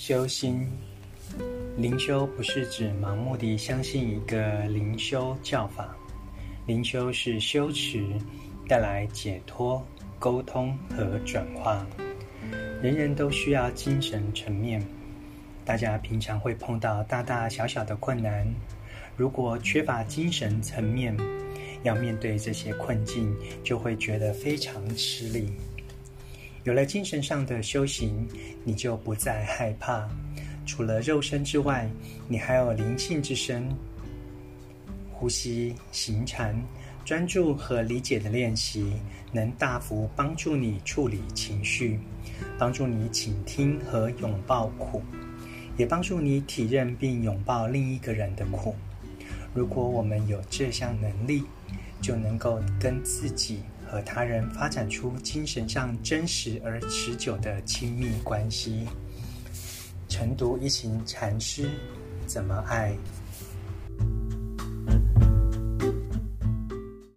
修心，灵修不是指盲目地相信一个灵修教法，灵修是修持，带来解脱、沟通和转化。人人都需要精神层面，大家平常会碰到大大小小的困难，如果缺乏精神层面，要面对这些困境，就会觉得非常吃力。有了精神上的修行，你就不再害怕。除了肉身之外，你还有灵性之身。呼吸、行禅、专注和理解的练习，能大幅帮助你处理情绪，帮助你倾听和拥抱苦，也帮助你体认并拥抱另一个人的苦。如果我们有这项能力，就能够跟自己。和他人发展出精神上真实而持久的亲密关系。晨读一行禅师怎么爱？